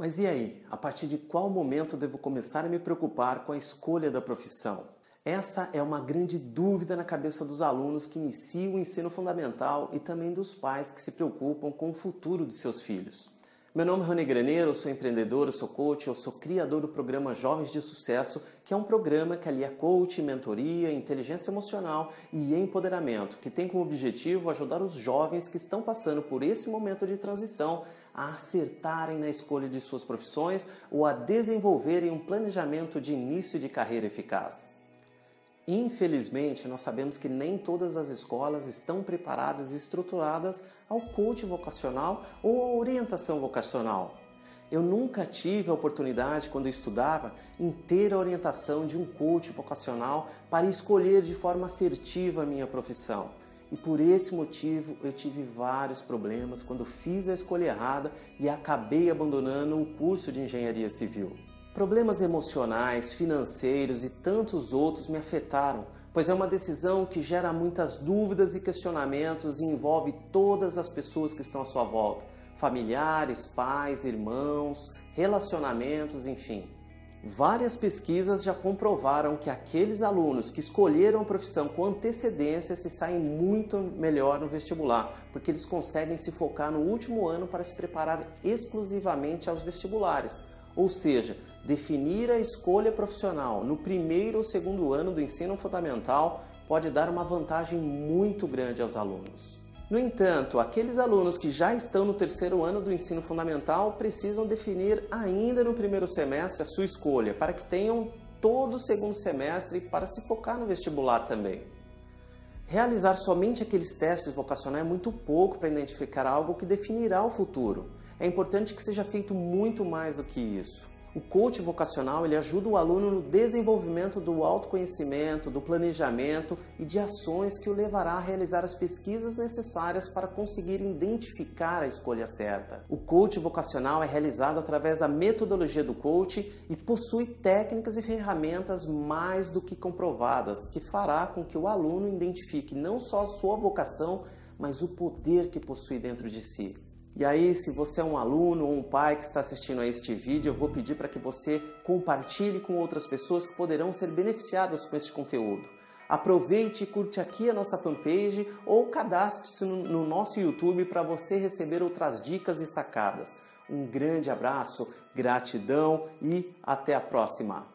Mas e aí? A partir de qual momento devo começar a me preocupar com a escolha da profissão? Essa é uma grande dúvida na cabeça dos alunos que iniciam o ensino fundamental e também dos pais que se preocupam com o futuro de seus filhos. Meu nome é Rony Graneiro, eu sou empreendedor, eu sou coach, eu sou criador do programa Jovens de Sucesso, que é um programa que alia coach, mentoria, inteligência emocional e empoderamento, que tem como objetivo ajudar os jovens que estão passando por esse momento de transição a acertarem na escolha de suas profissões ou a desenvolverem um planejamento de início de carreira eficaz. Infelizmente, nós sabemos que nem todas as escolas estão preparadas e estruturadas ao coach vocacional ou à orientação vocacional. Eu nunca tive a oportunidade, quando eu estudava, em ter a orientação de um coach vocacional para escolher de forma assertiva a minha profissão. E por esse motivo eu tive vários problemas quando fiz a escolha errada e acabei abandonando o curso de engenharia civil. Problemas emocionais, financeiros e tantos outros me afetaram, pois é uma decisão que gera muitas dúvidas e questionamentos e envolve todas as pessoas que estão à sua volta: familiares, pais, irmãos, relacionamentos, enfim. Várias pesquisas já comprovaram que aqueles alunos que escolheram a profissão com antecedência se saem muito melhor no vestibular, porque eles conseguem se focar no último ano para se preparar exclusivamente aos vestibulares. Ou seja, definir a escolha profissional no primeiro ou segundo ano do ensino fundamental pode dar uma vantagem muito grande aos alunos. No entanto, aqueles alunos que já estão no terceiro ano do ensino fundamental precisam definir ainda no primeiro semestre a sua escolha, para que tenham todo o segundo semestre para se focar no vestibular também. Realizar somente aqueles testes vocacionais é muito pouco para identificar algo que definirá o futuro. É importante que seja feito muito mais do que isso. O coach vocacional ele ajuda o aluno no desenvolvimento do autoconhecimento, do planejamento e de ações que o levará a realizar as pesquisas necessárias para conseguir identificar a escolha certa. O coach vocacional é realizado através da metodologia do coach e possui técnicas e ferramentas mais do que comprovadas, que fará com que o aluno identifique não só a sua vocação, mas o poder que possui dentro de si. E aí, se você é um aluno ou um pai que está assistindo a este vídeo, eu vou pedir para que você compartilhe com outras pessoas que poderão ser beneficiadas com este conteúdo. Aproveite e curte aqui a nossa fanpage ou cadastre-se no nosso YouTube para você receber outras dicas e sacadas. Um grande abraço, gratidão e até a próxima!